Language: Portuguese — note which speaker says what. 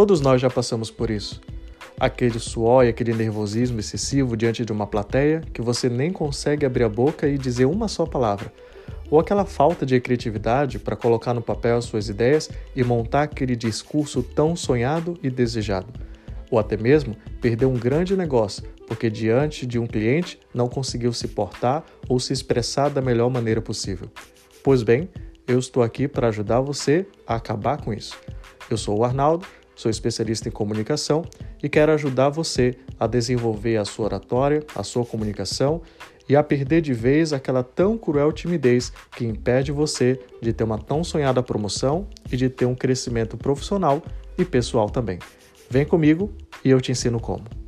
Speaker 1: Todos nós já passamos por isso. Aquele suor e aquele nervosismo excessivo diante de uma plateia que você nem consegue abrir a boca e dizer uma só palavra. Ou aquela falta de criatividade para colocar no papel as suas ideias e montar aquele discurso tão sonhado e desejado. Ou até mesmo perder um grande negócio porque diante de um cliente não conseguiu se portar ou se expressar da melhor maneira possível. Pois bem, eu estou aqui para ajudar você a acabar com isso. Eu sou o Arnaldo, sou especialista em comunicação e quero ajudar você a desenvolver a sua oratória, a sua comunicação e a perder de vez aquela tão cruel timidez que impede você de ter uma tão sonhada promoção e de ter um crescimento profissional e pessoal também. Vem comigo e eu te ensino como.